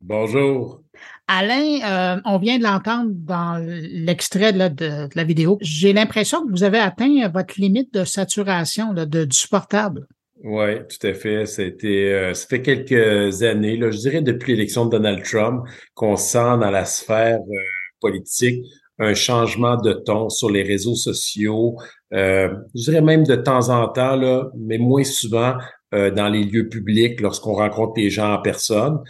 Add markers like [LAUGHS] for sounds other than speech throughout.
Bonjour. Alain, euh, on vient de l'entendre dans l'extrait de, de, la vidéo. J'ai l'impression que vous avez atteint votre limite de saturation de, du supportable. Oui, tout à fait. C'était, euh, ça fait quelques années, là, je dirais depuis l'élection de Donald Trump, qu'on sent dans la sphère euh, politique un changement de ton sur les réseaux sociaux. Je dirais même de temps en temps, là, mais moins souvent euh, dans les lieux publics lorsqu'on rencontre les gens en personne.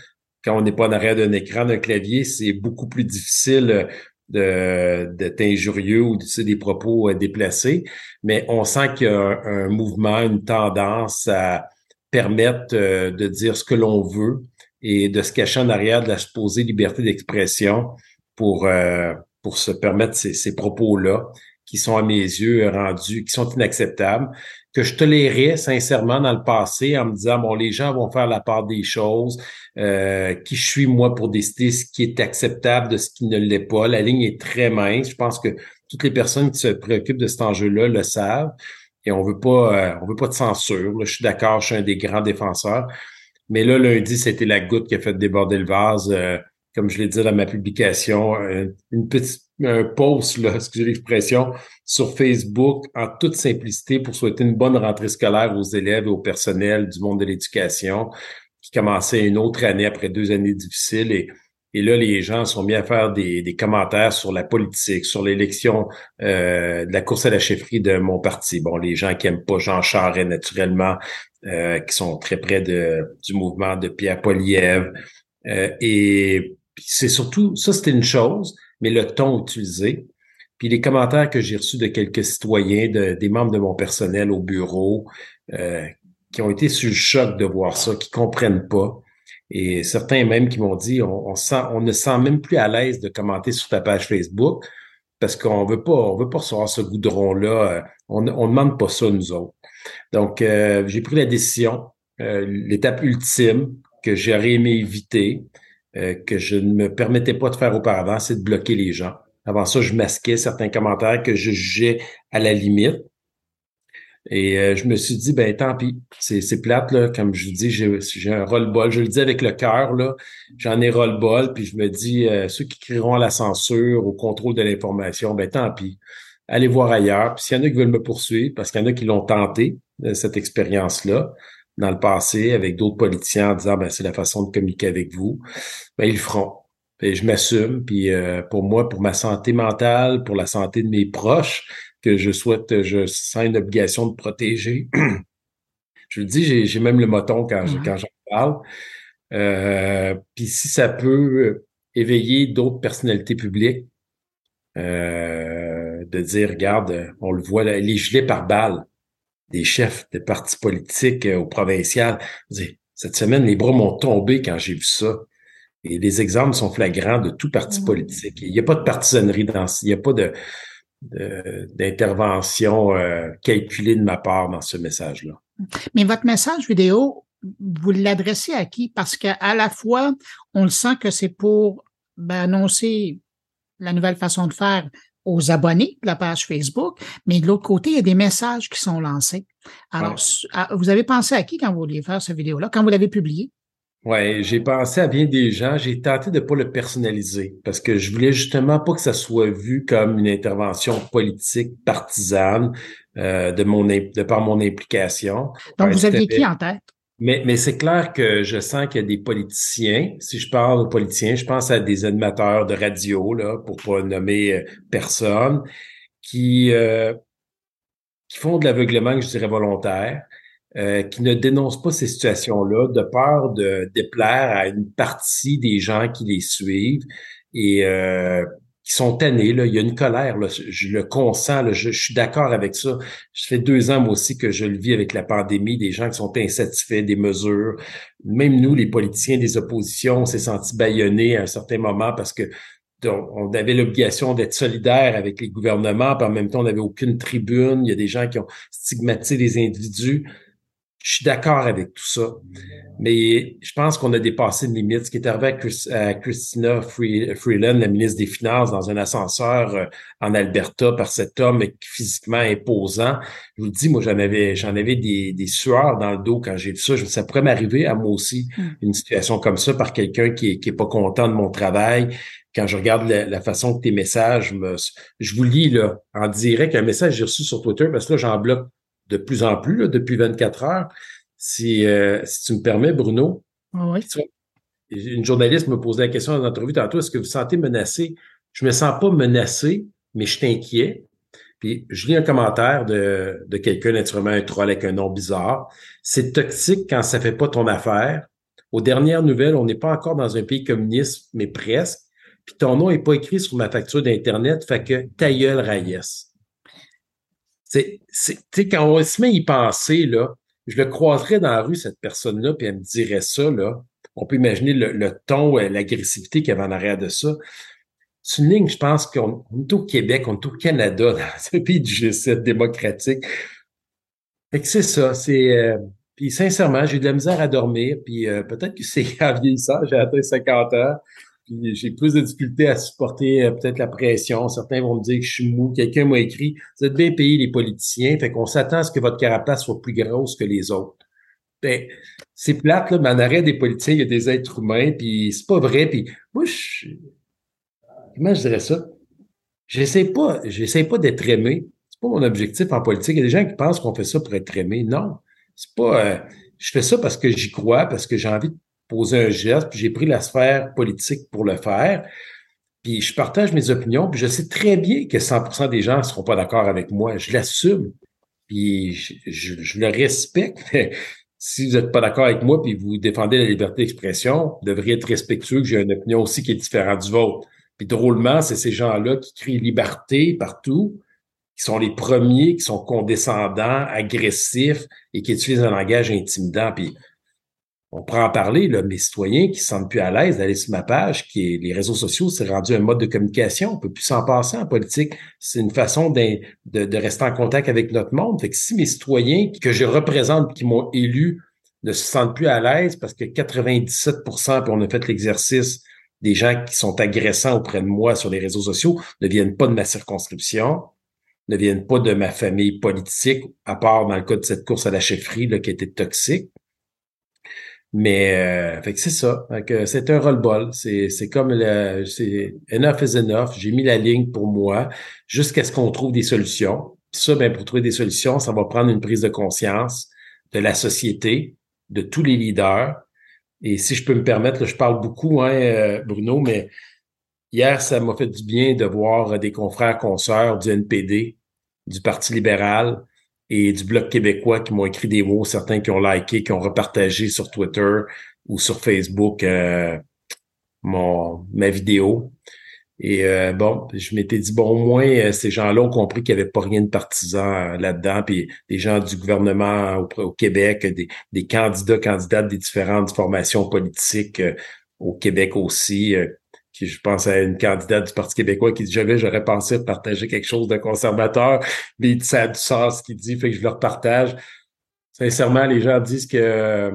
Quand on n'est pas en arrière d'un écran, d'un clavier, c'est beaucoup plus difficile de d'être injurieux ou de des propos euh, déplacés. Mais on sent qu'il y a un, mouvement, une tendance à permettre de dire ce que l'on veut et de se cacher en arrière de la supposée liberté d'expression pour pour se permettre ces, ces propos-là qui sont à mes yeux rendus, qui sont inacceptables, que je tolérais sincèrement dans le passé en me disant, bon, les gens vont faire la part des choses, euh, qui je suis moi pour décider ce qui est acceptable de ce qui ne l'est pas. La ligne est très mince. Je pense que toutes les personnes qui se préoccupent de cet enjeu-là le savent. Et on veut pas, euh, on veut pas de censure. Je suis d'accord, je suis un des grands défenseurs. Mais là, lundi, c'était la goutte qui a fait déborder le vase. Euh, comme je l'ai dit dans ma publication, une petite, un post, là, [LAUGHS] excusez l'expression, sur Facebook en toute simplicité pour souhaiter une bonne rentrée scolaire aux élèves et au personnel du monde de l'éducation qui commençait une autre année après deux années difficiles et et là, les gens sont mis à faire des, des commentaires sur la politique, sur l'élection euh, de la course à la chefferie de mon parti. Bon, les gens qui aiment pas Jean Charest naturellement, euh, qui sont très près de, du mouvement de Pierre Poliev. Euh, et c'est surtout, ça c'était une chose, mais le ton utilisé. Puis les commentaires que j'ai reçus de quelques citoyens, de, des membres de mon personnel au bureau, euh, qui ont été sur le choc de voir ça, qui comprennent pas. Et certains même qui m'ont dit, on, on, sent, on ne sent même plus à l'aise de commenter sur ta page Facebook parce qu'on veut pas, on veut pas recevoir ce goudron-là. Euh, on ne demande pas ça, nous autres. Donc, euh, j'ai pris la décision, euh, l'étape ultime que j'aurais aimé éviter, euh, que je ne me permettais pas de faire auparavant, c'est de bloquer les gens. Avant ça, je masquais certains commentaires que je jugeais à la limite. Et euh, je me suis dit, ben tant pis, c'est plate, là, comme je dis, j'ai un roll-ball. Je le dis avec le cœur, j'en ai roll-ball, puis je me dis, euh, ceux qui crieront à la censure, au contrôle de l'information, ben tant pis. Allez voir ailleurs. Puis s'il y en a qui veulent me poursuivre, parce qu'il y en a qui l'ont tenté, cette expérience-là, dans le passé avec d'autres politiciens en disant ben c'est la façon de communiquer avec vous, ben ils le feront. Et je m'assume. Puis euh, pour moi, pour ma santé mentale, pour la santé de mes proches, que je souhaite, je sens une obligation de protéger. [CLEARS THROAT] je le dis, j'ai même le moton quand je, quand j'en parle. Euh, puis si ça peut éveiller d'autres personnalités publiques, euh, de dire, regarde, on le voit, les gelés par balle des chefs de partis politiques euh, au provincial. Cette semaine, les bras m'ont tombé quand j'ai vu ça. Et les exemples sont flagrants de tout parti mmh. politique. Il n'y a pas de partisanerie dans il n'y a pas de d'intervention euh, calculée de ma part dans ce message-là. Mais votre message vidéo, vous l'adressez à qui? Parce qu'à la fois, on le sent que c'est pour ben, annoncer la nouvelle façon de faire aux abonnés de la page Facebook, mais de l'autre côté, il y a des messages qui sont lancés. Alors, vous avez pensé à qui quand vous vouliez faire cette vidéo-là, quand vous l'avez publiée? Ouais, j'ai pensé à bien des gens. J'ai tenté de pas le personnaliser parce que je voulais justement pas que ça soit vu comme une intervention politique partisane euh, de mon de par mon implication. Donc, vous aviez qui en tête? Mais, mais c'est clair que je sens qu'il y a des politiciens. Si je parle aux politiciens, je pense à des animateurs de radio, là, pour pas nommer euh, personne, qui, euh, qui font de l'aveuglement, je dirais, volontaire, euh, qui ne dénoncent pas ces situations-là de peur de déplaire à une partie des gens qui les suivent et qui sont tannés. Là. Il y a une colère, là. je le consens, là. Je, suis d'accord avec ça. Je fais deux ans, moi aussi, que je le vis avec la pandémie, des gens qui sont insatisfaits des mesures. Même nous, les politiciens des oppositions, on s'est sentis baïonnés à un certain moment parce que on avait l'obligation d'être solidaire avec les gouvernements, puis en même temps, on n'avait aucune tribune. Il y a des gens qui ont stigmatisé les individus. Je suis d'accord avec tout ça, mais je pense qu'on a dépassé une limite. Ce qui est arrivé à, Christina Freeland, la ministre des Finances, dans un ascenseur euh, en Alberta par cet homme physiquement imposant. Je vous le dis, moi, j'en avais, j'en avais des, des sueurs dans le dos quand j'ai vu ça. Je, ça pourrait m'arriver à moi aussi, hmm. une situation comme ça, par quelqu'un qui est, qui est pas content de mon travail. Quand je regarde la, façon que tes messages me, je vous lis là en direct un message que j'ai reçu sur Twitter parce que là j'en bloque de plus en plus depuis 24 heures. Si, euh, si tu me permets, Bruno, oui. une journaliste me posait la question dans l'entrevue tantôt, est-ce que vous vous sentez menacé? Je me sens pas menacé, mais je suis inquiet. Puis je lis un commentaire de, de quelqu'un, naturellement un troll avec un nom bizarre. C'est toxique quand ça fait pas ton affaire. Aux dernières nouvelles, on n'est pas encore dans un pays communiste, mais presque. Puis ton nom n'est pas écrit sur ma facture d'Internet, fait que ta gueule c'est, quand on se met à y penser, là, je le croiserais dans la rue, cette personne-là, puis elle me dirait ça, là. On peut imaginer le, ton, l'agressivité qu'il y avait en arrière de ça. C'est une ligne, je pense qu'on est au Québec, on est au Canada, [LAUGHS] dans un pays du G7 démocratique. Fait que c'est ça, c'est... Euh, puis sincèrement, j'ai de la misère à dormir, puis euh, peut-être que c'est en vieillissant, j'ai atteint 50 ans, j'ai plus de difficultés à supporter euh, peut-être la pression. Certains vont me dire que je suis mou. Quelqu'un m'a écrit, vous êtes bien payé les politiciens, fait qu'on s'attend à ce que votre carapace soit plus grosse que les autres. Ben, c'est plate, là, mais en arrêt des politiciens, il y a des êtres humains, puis c'est pas vrai. Puis moi, je, comment je dirais ça? J'essaie pas, j'essaie pas d'être aimé. C'est pas mon objectif en politique. Il y a des gens qui pensent qu'on fait ça pour être aimé. Non. C'est pas, euh, je fais ça parce que j'y crois, parce que j'ai envie de poser un geste, puis j'ai pris la sphère politique pour le faire. Puis je partage mes opinions, puis je sais très bien que 100% des gens ne seront pas d'accord avec moi. Je l'assume, puis je, le respecte. [LAUGHS] si vous n'êtes pas d'accord avec moi, puis vous défendez la liberté d'expression, vous devriez être respectueux que j'ai une opinion aussi qui est différente du vôtre. Puis drôlement, c'est ces gens-là qui crient liberté partout, qui sont les premiers, qui sont condescendants, agressifs et qui utilisent un langage intimidant. Puis on pourrait en parler, là, mes citoyens qui se sentent plus à l'aise d'aller sur ma page, les réseaux sociaux, c'est rendu un mode de communication. On peut plus s'en passer en politique. C'est une façon de, rester en contact avec notre monde. Fait que si mes citoyens que je représente, qui m'ont élu, ne se sentent plus à l'aise parce que 97% puis on a fait l'exercice des gens qui sont agressants auprès de moi sur les réseaux sociaux ne viennent pas de ma circonscription, ne viennent pas de ma famille politique, à part dans le cas de cette course à la chefferie qui était toxique. Mais euh, fait que c'est ça. c'est un roll-ball. C'est, c'est comme le, c'est enough is enough. J'ai mis la ligne pour moi jusqu'à ce qu'on trouve des solutions. Puis ça, ben, pour trouver des solutions, ça va prendre une prise de conscience de la société, de tous les leaders. Et si je peux me permettre, je parle beaucoup, hein, euh, Bruno, mais hier, ça m'a fait du bien de voir des confrères consoeurs du NPD, du Parti libéral, et du Bloc québécois qui m'ont écrit des mots, certains qui ont liké, qui ont repartagé sur Twitter ou sur Facebook euh, mon ma vidéo. Et euh, bon, je m'étais dit, bon, au moins, euh, ces gens-là ont compris qu'il n'y avait pas rien de partisan là-dedans, puis des gens du gouvernement au, au Québec, des, des, candidats, candidates des différentes formations politiques au Québec aussi, je pense à une candidate du Parti québécois qui dit jamais j'aurais pensé partager quelque chose de conservateur, mais ça a du sens ce qu'il dit, fait que je le repartage. Sincèrement, les gens disent que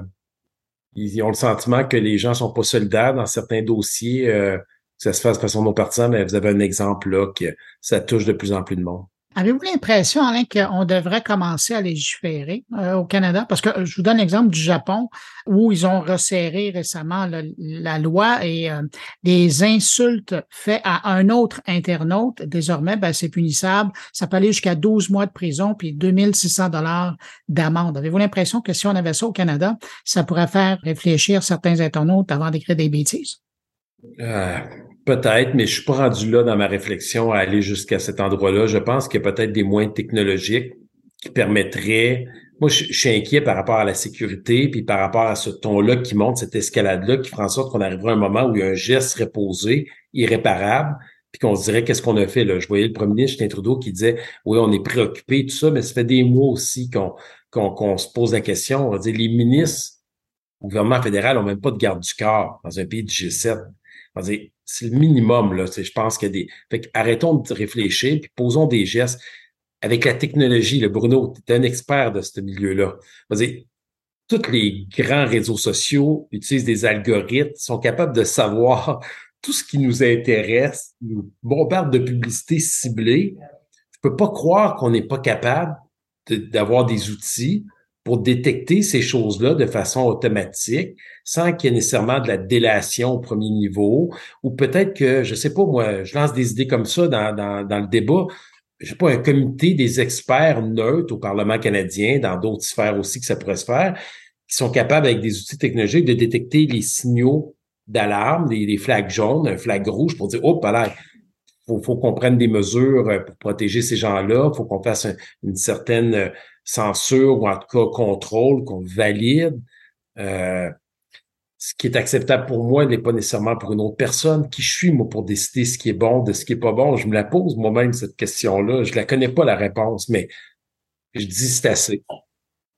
ils ont le sentiment que les gens sont pas solidaires dans certains dossiers, euh, que ça se fasse de façon non partisane, mais vous avez un exemple là que ça touche de plus en plus de monde. Avez-vous l'impression, Alain, qu'on devrait commencer à légiférer euh, au Canada? Parce que euh, je vous donne l'exemple du Japon, où ils ont resserré récemment la loi et euh, des insultes faites à un autre internaute, désormais, ben, c'est punissable. Ça peut aller jusqu'à 12 mois de prison puis 2600 dollars d'amende. Avez-vous l'impression que si on avait ça au Canada, ça pourrait faire réfléchir certains internautes avant d'écrire des bêtises? Peut-être, mais je suis pas rendu là dans ma réflexion à aller jusqu'à cet endroit-là. Je pense qu'il y a peut-être des moyens technologiques qui permettraient. Moi, je, suis inquiet par rapport à la sécurité, puis par rapport à ce ton-là qui monte, cette escalade-là, qui fera en sorte qu'on arrivera à un moment où il y a un geste serait posé, irréparable, puis qu'on se dirait qu'est-ce qu'on a fait là? Je voyais le premier ministre Justin Trudeau qui disait oui, on est préoccupé, tout ça, mais ça fait des mois aussi qu'on qu'on se pose la question. On va dire les ministres au gouvernement fédéral ont même pas de garde du corps dans un pays du G7 c'est le minimum, là. Je pense qu'il y a des. Fait arrêtons de réfléchir puis posons des gestes avec la technologie. Le Bruno, tu es un expert de ce milieu-là. tous les grands réseaux sociaux utilisent des algorithmes, sont capables de savoir [LAUGHS] tout ce qui nous intéresse, nous bombardent de publicité ciblée. Je peux pas croire qu'on n'est pas capable d'avoir des outils pour détecter ces choses-là de façon automatique, sans qu'il y ait nécessairement de la délation au premier niveau, ou peut-être que, je sais pas, moi, je lance des idées comme ça dans, dans, dans le débat, je sais pas, un comité des experts neutres au Parlement canadien, dans d'autres sphères aussi que ça pourrait se faire, qui sont capables, avec des outils technologiques, de détecter les signaux d'alarme, des, flags jaunes, un flag rouge pour dire, oh, là, faut, faut qu'on prenne des mesures euh, pour protéger ces gens-là, faut qu'on fasse une certaine euh, censure ou en tout cas contrôle, qu'on valide. Euh, ce qui est acceptable pour moi n'est pas nécessairement pour une autre personne. Qui je suis, moi, pour décider ce qui est bon de ce qui est pas bon? Je me la pose moi-même, cette question-là. Je la connais pas, la réponse, mais je dis c'est assez.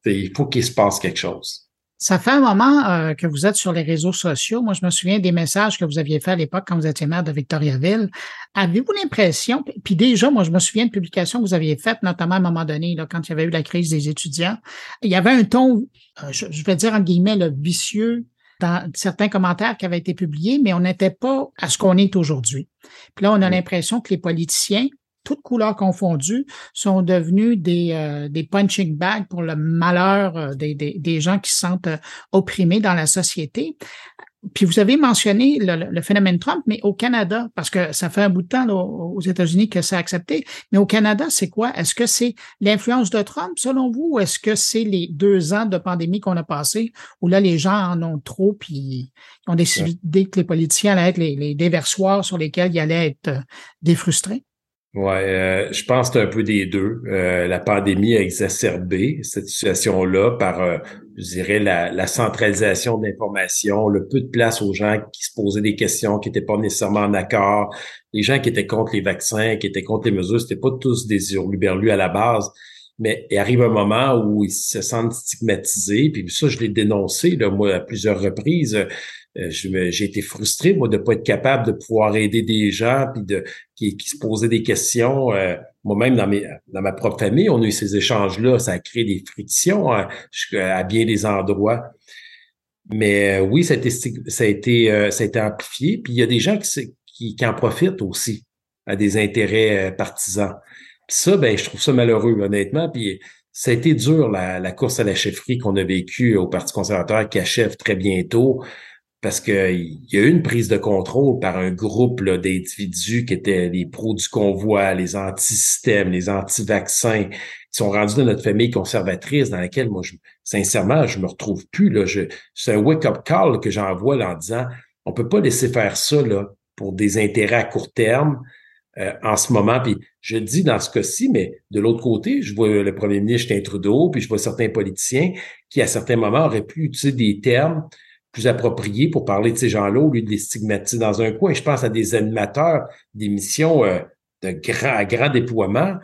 Il faut qu'il se passe quelque chose. Ça fait un moment euh, que vous êtes sur les réseaux sociaux. Moi, je me souviens des messages que vous aviez fait à l'époque quand vous étiez maire de Victoriaville. Avez-vous l'impression, puis déjà, moi, je me souviens de publications que vous aviez faites, notamment à un moment donné, là, quand il y avait eu la crise des étudiants. Il y avait un ton, euh, je, vais dire en guillemets, le vicieux dans certains commentaires qui avaient été publiés, mais on n'était pas à ce qu'on est aujourd'hui. Puis là, on a l'impression que les politiciens toutes couleurs confondues, sont devenus des, euh, des punching bags pour le malheur euh, des, des, des, gens qui se sentent euh, opprimés dans la société. Puis vous avez mentionné le, phénomène Trump, mais au Canada, parce que ça fait un bout de temps aux États-Unis que c'est accepté, mais au Canada, c'est quoi? Est-ce que c'est l'influence de Trump, selon vous, ou est-ce que c'est les deux ans de pandémie qu'on a passé, où là, les gens en ont trop, puis ils ont décidé que les politiciens allaient être les, les déversoirs sur lesquels ils allaient être défrustrés? Ouais, euh, je pense que c'est un peu des deux. Euh, la pandémie a exacerbé cette situation-là par, euh, je dirais, la, la centralisation d'informations, le peu de place aux gens qui se posaient des questions, qui n'étaient pas nécessairement en accord, les gens qui étaient contre les vaccins, qui étaient contre les mesures, c'était pas tous des hurluberlus à la base. Mais il arrive un moment où ils se sentent stigmatisés, puis ça, je l'ai dénoncé, là, moi, à plusieurs reprises. Euh, j'ai été frustré, moi, de pas être capable de pouvoir aider des gens puis de qui, qui se posaient des questions. Euh, moi-même, dans, mes, dans ma propre famille, on a eu ces échanges-là. Ça a créé des frictions hein, à bien des endroits. Mais euh, oui, ça a été, ça a été, ça a été amplifié. Puis il y a des gens qui, qui, qui en profitent aussi à des intérêts partisans. Ça, ben, je trouve ça malheureux, honnêtement. Puis ça a été dur, la, course à la chefferie qu'on a vécue au Parti conservateur qui achève très bientôt parce qu'il y a eu une prise de contrôle par un groupe d'individus qui étaient les pros du convoi, les anti-systèmes, les anti-vaccins, qui sont rendus dans notre famille conservatrice dans laquelle, moi, je, sincèrement, je me retrouve plus. C'est un wake-up call que j'envoie en disant on peut pas laisser faire ça là, pour des intérêts à court terme euh, en ce moment. Puis je dis dans ce cas-ci, mais de l'autre côté, je vois le premier ministre Trudeau, puis je vois certains politiciens qui, à certains moments, auraient pu utiliser des termes plus approprié pour parler de ces gens-là au lieu de les stigmatiser dans un coin. Je pense à des animateurs d'émissions euh, de grand, grand déploiement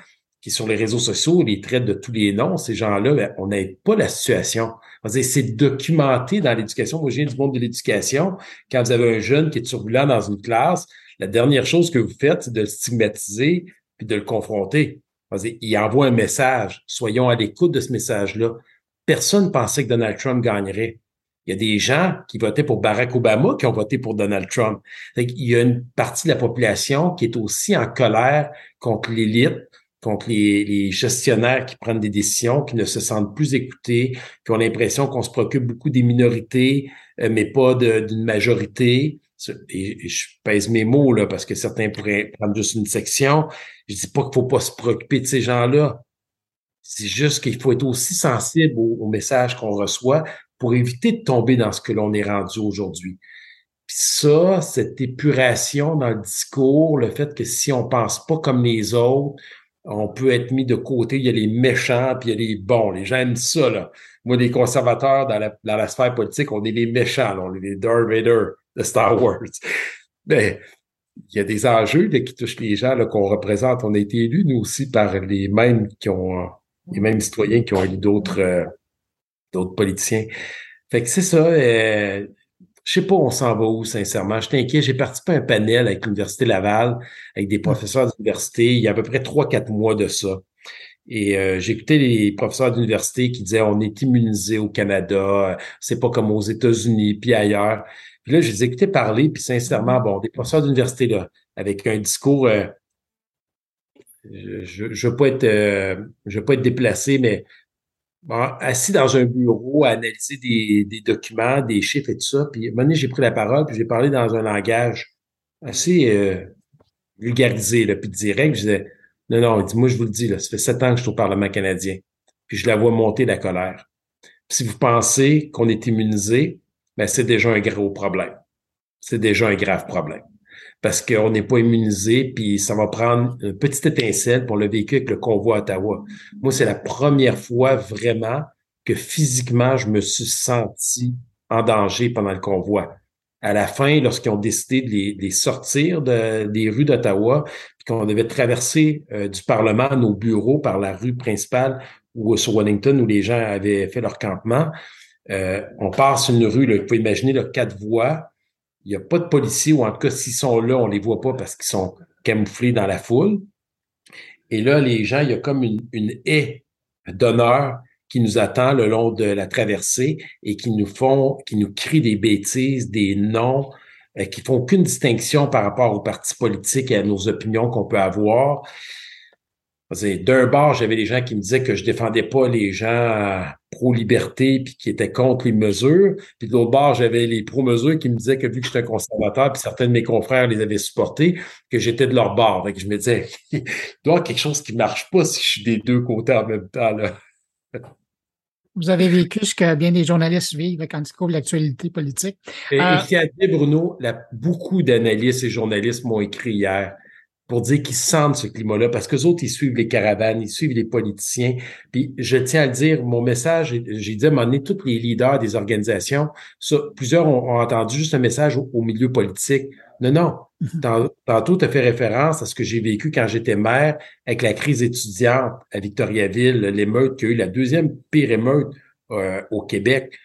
qui, sur les réseaux sociaux, les traitent de tous les noms. Ces gens-là, ben, on n'aide pas la situation. C'est documenté dans l'éducation. Moi, je du monde de l'éducation. Quand vous avez un jeune qui est turbulent dans une classe, la dernière chose que vous faites, c'est de le stigmatiser puis de le confronter. Il envoie un message. Soyons à l'écoute de ce message-là. Personne pensait que Donald Trump gagnerait. Il y a des gens qui votaient pour Barack Obama qui ont voté pour Donald Trump. Il y a une partie de la population qui est aussi en colère contre l'élite, contre les, gestionnaires qui prennent des décisions, qui ne se sentent plus écoutés, qui ont l'impression qu'on se préoccupe beaucoup des minorités, euh, mais pas d'une majorité. Je pèse mes mots là parce que certains pourraient prendre juste une section. Je dis pas qu'il faut pas se préoccuper de ces gens-là. C'est juste qu'il faut être aussi sensible au, au message qu'on reçoit pour éviter de tomber dans ce que l'on est rendu aujourd'hui. Puis ça, cette épuration dans le discours, le fait que si on pense pas comme les autres, on peut être mis de côté. Il y a les méchants, puis il y a les bons. Les gens aiment ça, là. Moi, les conservateurs dans la, dans la sphère politique, on est les méchants, là. on est les Darth Vader de Star [LAUGHS] Wars. Mais il y a des enjeux qui touchent les gens qu'on représente. On a été élus, nous aussi, par les mêmes qui ont les mêmes citoyens qui ont élu d'autres euh, politiciens. Fait que c'est ça. Euh, je sais pas on s'en va où, sincèrement. Je inquiet. J'ai participé à un panel avec l'Université Laval, avec des professeurs d'université, il y a à peu près trois, quatre mois de ça. Et euh, j'écoutais les professeurs d'université qui disaient on est immunisé au Canada, c'est pas comme aux États-Unis, puis ailleurs. Puis là, je les écoutais parler, puis sincèrement, bon, des professeurs d'université, là, avec un discours, euh, je ne veux pas être euh, je veux pas être déplacé, mais assis dans un bureau à analyser des, des, documents, des chiffres et tout ça. Puis à un moment donné, j'ai pris la parole, puis j'ai parlé dans un langage assez euh, vulgarisé, là, puis direct. Je disais, non, non, moi, je vous le dis, là, ça fait sept ans que je suis au Parlement canadien. Puis je la vois monter la colère. Puis si vous pensez qu'on est immunisé, ben c'est déjà un gros problème. C'est déjà un grave problème. Parce qu'on n'est pas immunisé, puis ça va prendre une petite étincelle pour le véhicule avec le convoi à Ottawa. Moi, c'est la première fois vraiment que physiquement, je me suis senti en danger pendant le convoi. À la fin, lorsqu'ils ont décidé de les, sortir de, des rues d'Ottawa, puis qu'on devait traverser euh, du Parlement à nos bureaux par la rue principale ou sur Wellington où les gens avaient fait leur campement, euh, on passe une rue, là, vous pouvez imaginer là, quatre voies. Il n'y a pas de policiers, ou en tout cas, s'ils sont là, on les voit pas parce qu'ils sont camouflés dans la foule. Et là, les gens, il y a comme une, une haie d'honneur qui nous attend le long de la traversée et qui nous font, qui nous crient des bêtises, des noms, euh, qui font aucune distinction par rapport aux partis politiques et à nos opinions qu'on peut avoir. D'un bord, j'avais des gens qui me disaient que je défendais pas les gens pro-liberté puis qui étaient contre les mesures. Puis de l'autre bord, j'avais les pro-mesures qui me disaient que vu que j'étais un conservateur, puis certains de mes confrères les avaient supportés, que j'étais de leur bord. Fait que je me disais, [LAUGHS] il doit y avoir quelque chose qui marche pas si je suis des deux côtés en même temps. Là. [LAUGHS] Vous avez vécu ce que bien des journalistes vivent quand ils couvrent l'actualité politique. Et, euh, Bruno, beaucoup d'analystes et journalistes m'ont écrit hier pour dire qu'ils sentent ce climat-là, parce que autres, ils suivent les caravanes, ils suivent les politiciens. Puis je tiens à le dire, mon message, j'ai dit à un moment donné, tous les leaders des organisations, ça, plusieurs ont, entendu juste un message au, milieu politique. Non, non. Mhm. Tantôt, tu as fait référence à ce que j'ai vécu quand j'étais maire avec la crise étudiante à Victoriaville, l'émeute qui a eu la deuxième pire émeute euh, au Québec.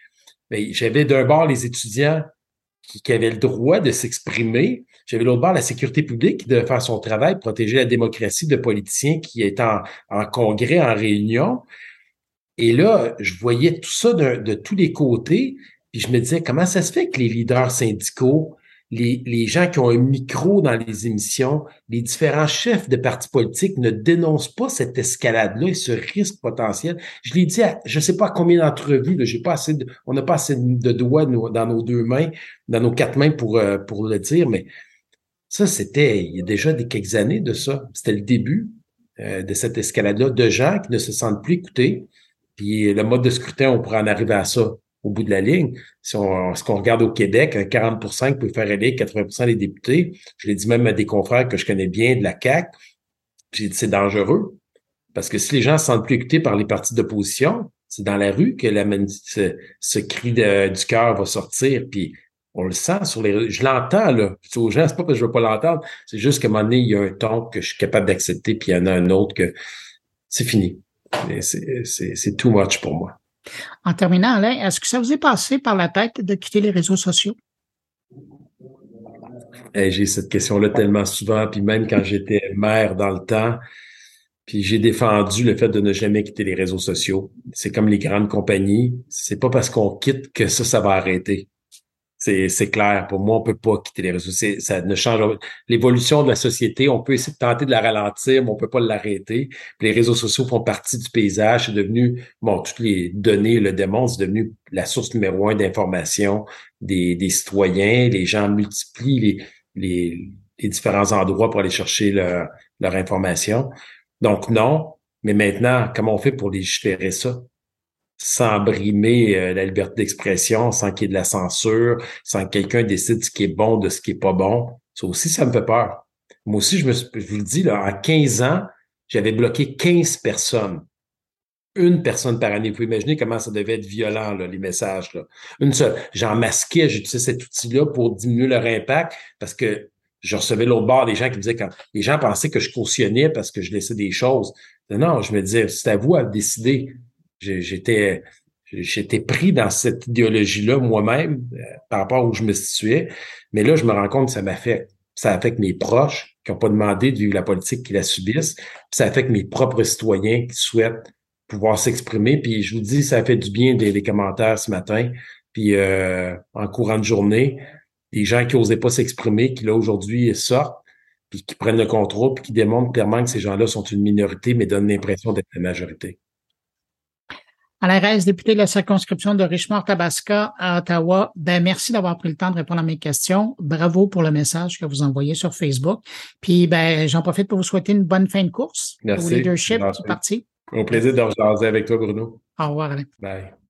Mais j'avais d'un bord les étudiants qui, qui avaient le droit de s'exprimer, j'avais l'autre bord la sécurité publique devait faire son travail, protéger la démocratie de politiciens qui étaient en, congrès, en réunion. Et là, je voyais tout ça de, de, tous les côtés, puis je me disais, comment ça se fait que les leaders syndicaux les, gens qui ont un micro dans les émissions, les différents chefs de partis politiques ne dénoncent pas cette escalade-là et ce risque potentiel? Je l'ai dit, à, je ne sais pas à combien d'entrevues, j'ai pas assez de, on n'a pas assez de doigts dans nos deux mains, dans nos quatre mains pour, euh, pour le dire, mais ça, c'était il y a déjà des quelques années de ça. C'était le début euh, de cette escalade-là, de gens qui ne se sentent plus écoutés. Puis le mode de scrutin, on pourrait en arriver à ça au bout de la ligne. Si on, ce qu'on regarde au Québec, 40 qui peut faire élire 80% des députés. Je l'ai dit même à des confrères que je connais bien de la CAC. J'ai dit c'est dangereux parce que si les gens se sentent plus écoutés par les partis d'opposition, c'est dans la rue que la, ce, ce cri du cœur va sortir. Puis on le sent sur les Je l'entends, là. Aux gens, c'est pas parce que je veux pas l'entendre. C'est juste qu'à un moment donné, il y a un ton que je suis capable d'accepter, puis il y en a un autre que c'est fini. C'est too much pour moi. En terminant, Alain, est-ce que ça vous est passé par la tête de quitter les réseaux sociaux? j'ai cette question-là tellement souvent, puis même quand j'étais maire dans le temps, puis j'ai défendu le fait de ne jamais quitter les réseaux sociaux. C'est comme les grandes compagnies. C'est pas parce qu'on quitte que ça, ça va arrêter. C'est clair. Pour moi, on peut pas quitter les réseaux. Ça ne change l'évolution de la société. On peut essayer de tenter de la ralentir, mais on peut pas l'arrêter. Les réseaux sociaux font partie du paysage. C'est devenu, bon, toutes les données le démontrent, c'est devenu la source numéro un d'information des, des citoyens. Les gens multiplient les, les, les différents endroits pour aller chercher leur, leur information. Donc non, mais maintenant, comment on fait pour légiférer ça? Sans brimer euh, la liberté d'expression, sans qu'il y ait de la censure, sans que quelqu'un décide ce qui est bon de ce qui est pas bon. Ça aussi, ça me fait peur. Moi aussi, je, me, je vous le dis, là, en 15 ans, j'avais bloqué 15 personnes. Une personne par année. Vous pouvez imaginer comment ça devait être violent, là, les messages. Là. Une seule. J'en masquais, j'utilisais cet outil-là pour diminuer leur impact parce que je recevais l'autre bord des gens qui me disaient quand les gens pensaient que je cautionnais parce que je laissais des choses. Non, je me disais, c'est à vous à décider. J'étais j'étais pris dans cette idéologie-là moi-même euh, par rapport où je me situais. Mais là, je me rends compte que ça m'affecte. ça affecte mes proches qui n'ont pas demandé de vivre la politique, qui la subissent, ça affecte mes propres citoyens qui souhaitent pouvoir s'exprimer. Puis je vous dis, ça fait du bien des, commentaires ce matin, puis euh, en courant de journée, des gens qui n'osaient pas s'exprimer, qui là aujourd'hui sortent, puis qui prennent le contrôle, puis qui démontrent clairement que ces gens-là sont une minorité, mais donnent l'impression d'être la majorité. Alain Reyes, député de la circonscription de Richmond-Tabasca à Ottawa, ben merci d'avoir pris le temps de répondre à mes questions. Bravo pour le message que vous envoyez sur Facebook. Puis ben j'en profite pour vous souhaiter une bonne fin de course merci. au leadership du parti. Au plaisir de rejaser avec toi, Bruno. Au revoir, Alain. Bye.